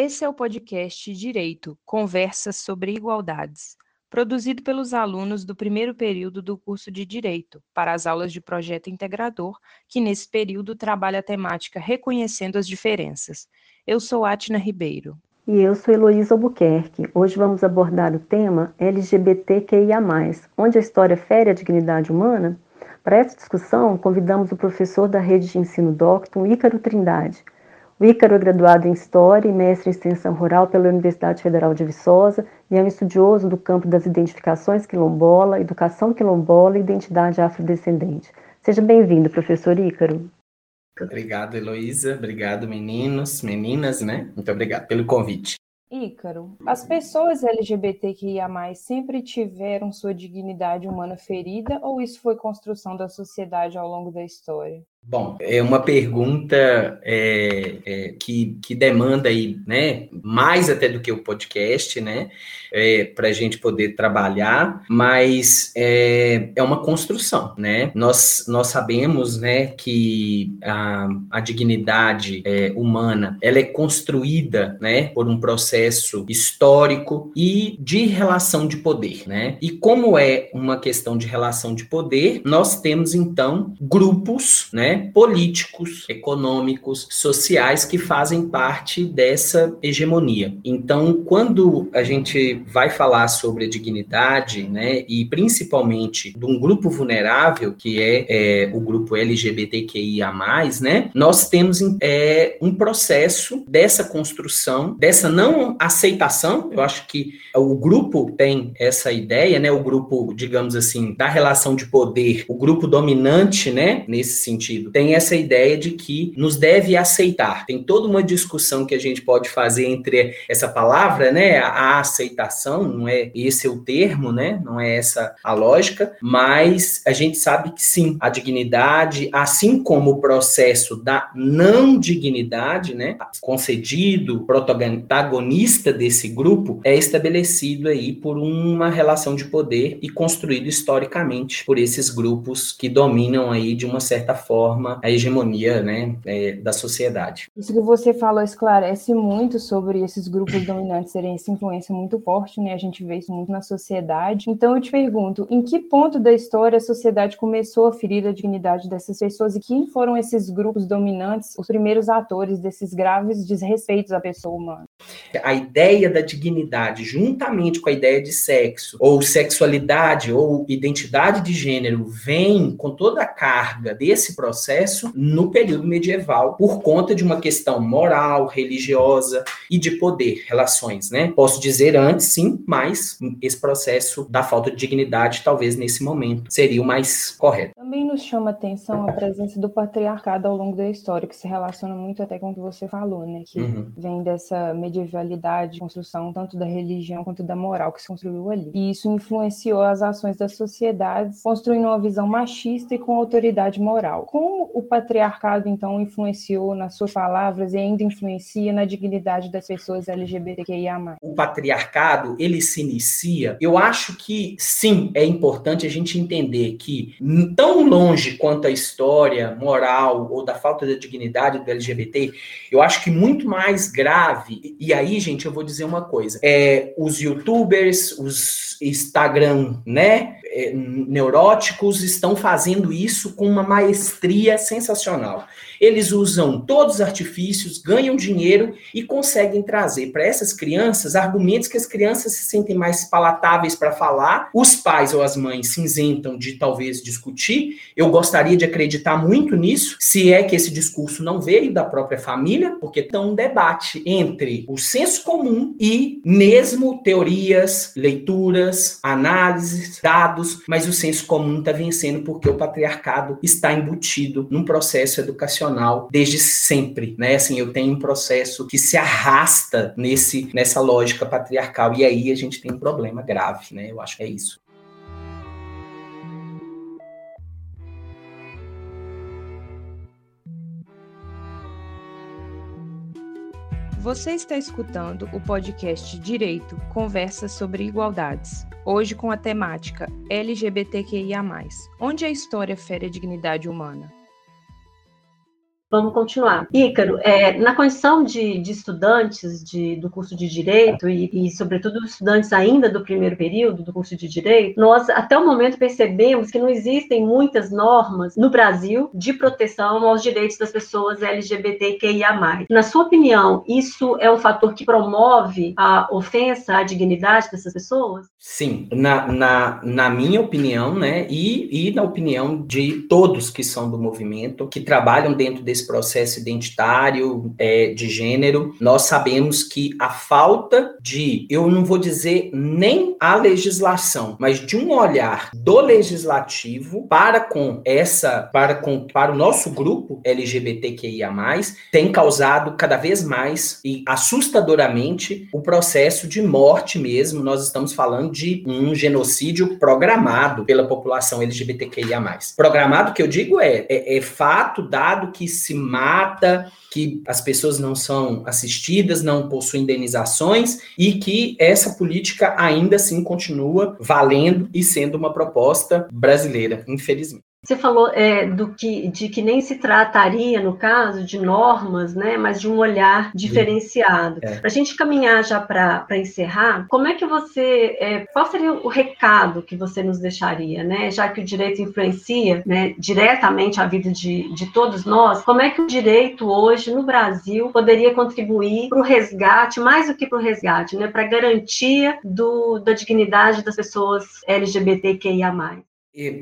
Esse é o podcast Direito Conversas sobre Igualdades, produzido pelos alunos do primeiro período do curso de Direito, para as aulas de projeto integrador, que nesse período trabalha a temática Reconhecendo as Diferenças. Eu sou Atna Ribeiro. E eu sou Heloísa Albuquerque. Hoje vamos abordar o tema LGBTQIA, onde a história fere a dignidade humana. Para essa discussão, convidamos o professor da rede de ensino Docton, Ícaro Trindade Ícaro é graduado em História e mestre em Extensão Rural pela Universidade Federal de Viçosa e é um estudioso do campo das identificações quilombola, educação quilombola e identidade afrodescendente. Seja bem-vindo, professor Ícaro. Obrigado, Heloísa. Obrigado, meninos, meninas, né? Muito obrigado pelo convite. Ícaro, as pessoas LGBTQIA+, sempre tiveram sua dignidade humana ferida ou isso foi construção da sociedade ao longo da história? Bom, é uma pergunta é, é, que, que demanda aí, né, mais até do que o podcast, né, é, para a gente poder trabalhar, mas é, é uma construção, né? Nós, nós sabemos, né, que a, a dignidade é, humana, ela é construída, né, por um processo histórico e de relação de poder, né? E como é uma questão de relação de poder, nós temos então grupos, né, políticos, econômicos, sociais que fazem parte dessa hegemonia. Então, quando a gente vai falar sobre a dignidade, né, e principalmente de um grupo vulnerável, que é, é o grupo LGBTQIA+, né, nós temos é, um processo dessa construção, dessa não aceitação, eu acho que o grupo tem essa ideia, né, o grupo, digamos assim, da relação de poder, o grupo dominante, né, nesse sentido, tem essa ideia de que nos deve aceitar. Tem toda uma discussão que a gente pode fazer entre essa palavra, né, a aceitação, não é esse é o termo, né, não é essa a lógica, mas a gente sabe que sim, a dignidade, assim como o processo da não dignidade, né, concedido, protagonista desse grupo, é estabelecido aí por uma relação de poder e construído historicamente por esses grupos que dominam aí de uma certa forma forma a hegemonia né, é, da sociedade. Isso que você falou esclarece muito sobre esses grupos dominantes terem essa influência muito forte, né? A gente vê isso muito na sociedade. Então eu te pergunto, em que ponto da história a sociedade começou a ferir a dignidade dessas pessoas e quem foram esses grupos dominantes, os primeiros atores desses graves desrespeitos à pessoa humana? A ideia da dignidade, juntamente com a ideia de sexo, ou sexualidade, ou identidade de gênero, vem com toda a carga desse processo processo no período medieval por conta de uma questão moral, religiosa e de poder, relações, né? Posso dizer antes, sim, mas esse processo da falta de dignidade, talvez nesse momento, seria o mais correto. Também nos chama atenção a presença do patriarcado ao longo da história, que se relaciona muito até com o que você falou, né? Que uhum. vem dessa medievalidade, construção tanto da religião quanto da moral que se construiu ali. E isso influenciou as ações das sociedades, construindo uma visão machista e com autoridade moral. Como o patriarcado, então, influenciou nas suas palavras e ainda influencia na dignidade das pessoas LGBTQIA+. O patriarcado, ele se inicia, eu acho que, sim, é importante a gente entender que, tão longe quanto a história moral ou da falta de dignidade do LGBT, eu acho que muito mais grave, e aí, gente, eu vou dizer uma coisa, é, os youtubers, os Instagram, né, é, neuróticos estão fazendo isso com uma maestria sensacional. Eles usam todos os artifícios, ganham dinheiro e conseguem trazer para essas crianças argumentos que as crianças se sentem mais palatáveis para falar, os pais ou as mães se isentam de talvez discutir. Eu gostaria de acreditar muito nisso, se é que esse discurso não veio da própria família, porque tem um debate entre o senso comum e mesmo teorias, leituras, análises, dados, mas o senso comum está vencendo porque o patriarcado está embutido num processo educacional desde sempre, né? Assim, eu tenho um processo que se arrasta nesse nessa lógica patriarcal e aí a gente tem um problema grave, né? Eu acho que é isso. Você está escutando o podcast Direito Conversa sobre Igualdades, hoje com a temática LGBTQIA, onde a história fere a dignidade humana. Vamos continuar. Ícaro, é, na condição de, de estudantes de, do curso de Direito e, e, sobretudo, estudantes ainda do primeiro período do curso de Direito, nós, até o momento, percebemos que não existem muitas normas no Brasil de proteção aos direitos das pessoas LGBTQIA+. Na sua opinião, isso é um fator que promove a ofensa à dignidade dessas pessoas? Sim, na, na, na minha opinião, né, e, e na opinião de todos que são do movimento, que trabalham dentro desse processo identitário é, de gênero, nós sabemos que a falta de, eu não vou dizer nem a legislação, mas de um olhar do legislativo para com essa, para com para o nosso grupo LGBTQIA+, tem causado cada vez mais e assustadoramente o processo de morte mesmo. Nós estamos falando de um genocídio programado pela população LGBTQIA+. Programado que eu digo é, é, é fato dado que se mata, que as pessoas não são assistidas, não possuem indenizações e que essa política ainda assim continua valendo e sendo uma proposta brasileira, infelizmente. Você falou é, do que, de que nem se trataria, no caso, de normas, né, mas de um olhar diferenciado. É. Para a gente caminhar já para encerrar, como é que você, é, qual seria o recado que você nos deixaria, né, já que o direito influencia né, diretamente a vida de, de todos nós, como é que o direito hoje no Brasil poderia contribuir para o resgate, mais do que para o resgate, né, para a garantia do, da dignidade das pessoas LGBTQIA+.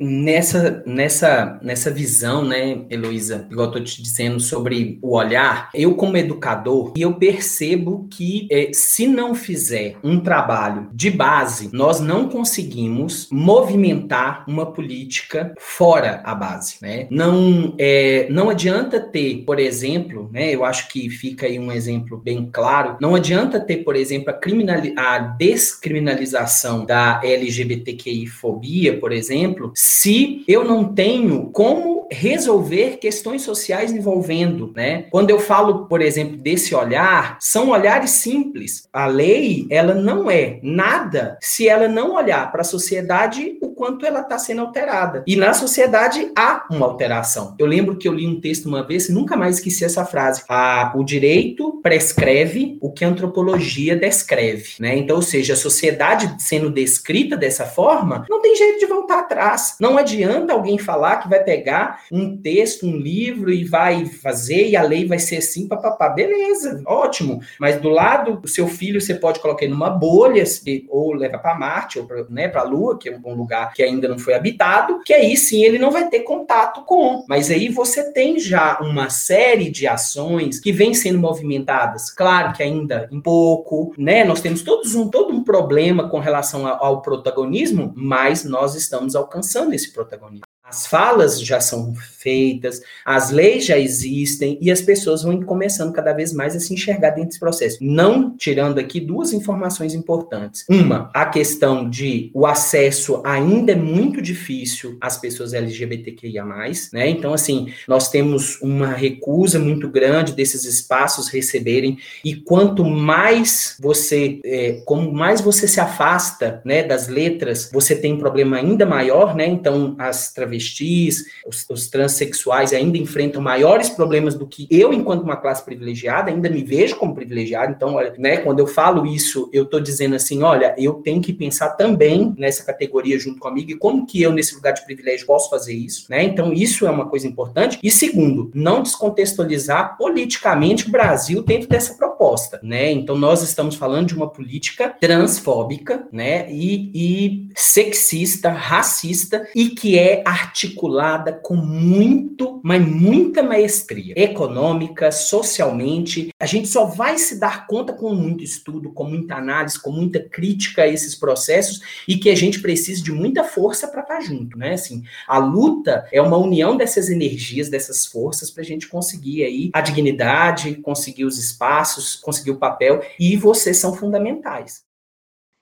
Nessa, nessa, nessa visão, né, Heloísa, igual eu tô te dizendo sobre o olhar, eu como educador, eu percebo que é, se não fizer um trabalho de base, nós não conseguimos movimentar uma política fora a base, né? Não, é, não adianta ter, por exemplo, né, eu acho que fica aí um exemplo bem claro, não adianta ter, por exemplo, a, a descriminalização da LGBTQI-fobia, por exemplo, exemplo, se eu não tenho como resolver questões sociais envolvendo, né? Quando eu falo, por exemplo, desse olhar, são olhares simples. A lei, ela não é nada se ela não olhar para a sociedade o quanto ela está sendo alterada. E na sociedade há uma alteração. Eu lembro que eu li um texto uma vez, nunca mais esqueci essa frase. A, o direito prescreve o que a antropologia descreve, né? Então, ou seja, a sociedade sendo descrita dessa forma, não tem jeito de voltar atrás. Não adianta alguém falar que vai pegar um texto, um livro e vai fazer e a lei vai ser assim, papapá. Beleza, ótimo. Mas do lado do seu filho, você pode colocar ele numa bolha, ou leva para Marte, ou para né, a Lua, que é um lugar que ainda não foi habitado, que aí sim ele não vai ter contato com. Mas aí você tem já uma série de ações que vêm sendo movimentadas. Claro que ainda um pouco, né? Nós temos todos um, todo um problema com relação ao, protagonismo, mas nós estamos alcançando esse protagonismo. As falas já são feitas, as leis já existem e as pessoas vão começando cada vez mais a se enxergar dentro desse processo. Não tirando aqui duas informações importantes. Uma, a questão de o acesso ainda é muito difícil às pessoas LGBTQIA+, né? Então, assim, nós temos uma recusa muito grande desses espaços receberem e quanto mais você, é, como mais você se afasta, né, das letras, você tem um problema ainda maior, né? Então, as travestis travestis, os, os transexuais ainda enfrentam maiores problemas do que eu, enquanto uma classe privilegiada, ainda me vejo como privilegiado. Então, olha, né, quando eu falo isso, eu estou dizendo assim, olha, eu tenho que pensar também nessa categoria junto comigo e como que eu, nesse lugar de privilégio, posso fazer isso, né? Então, isso é uma coisa importante. E segundo, não descontextualizar politicamente o Brasil dentro dessa proposta, né? Então, nós estamos falando de uma política transfóbica, né? E, e sexista, racista e que é articulada com muito, mas muita maestria econômica, socialmente. A gente só vai se dar conta com muito estudo, com muita análise, com muita crítica a esses processos e que a gente precisa de muita força para estar tá junto, né? Assim, a luta é uma união dessas energias, dessas forças para a gente conseguir aí a dignidade, conseguir os espaços, conseguir o papel e vocês são fundamentais.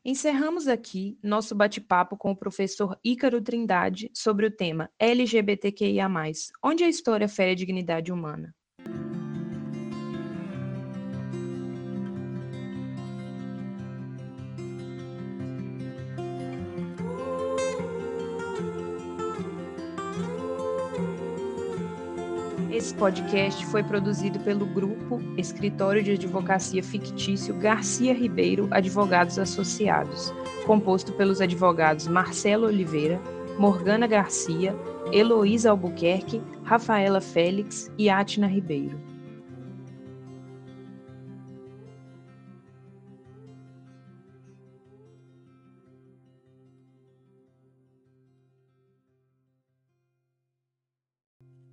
Encerramos aqui nosso bate-papo com o professor Ícaro Trindade sobre o tema LGBTQIA, onde a história fere a dignidade humana. Esse podcast foi produzido pelo grupo Escritório de Advocacia Fictício Garcia Ribeiro Advogados Associados, composto pelos advogados Marcelo Oliveira, Morgana Garcia, Heloísa Albuquerque, Rafaela Félix e Atna Ribeiro.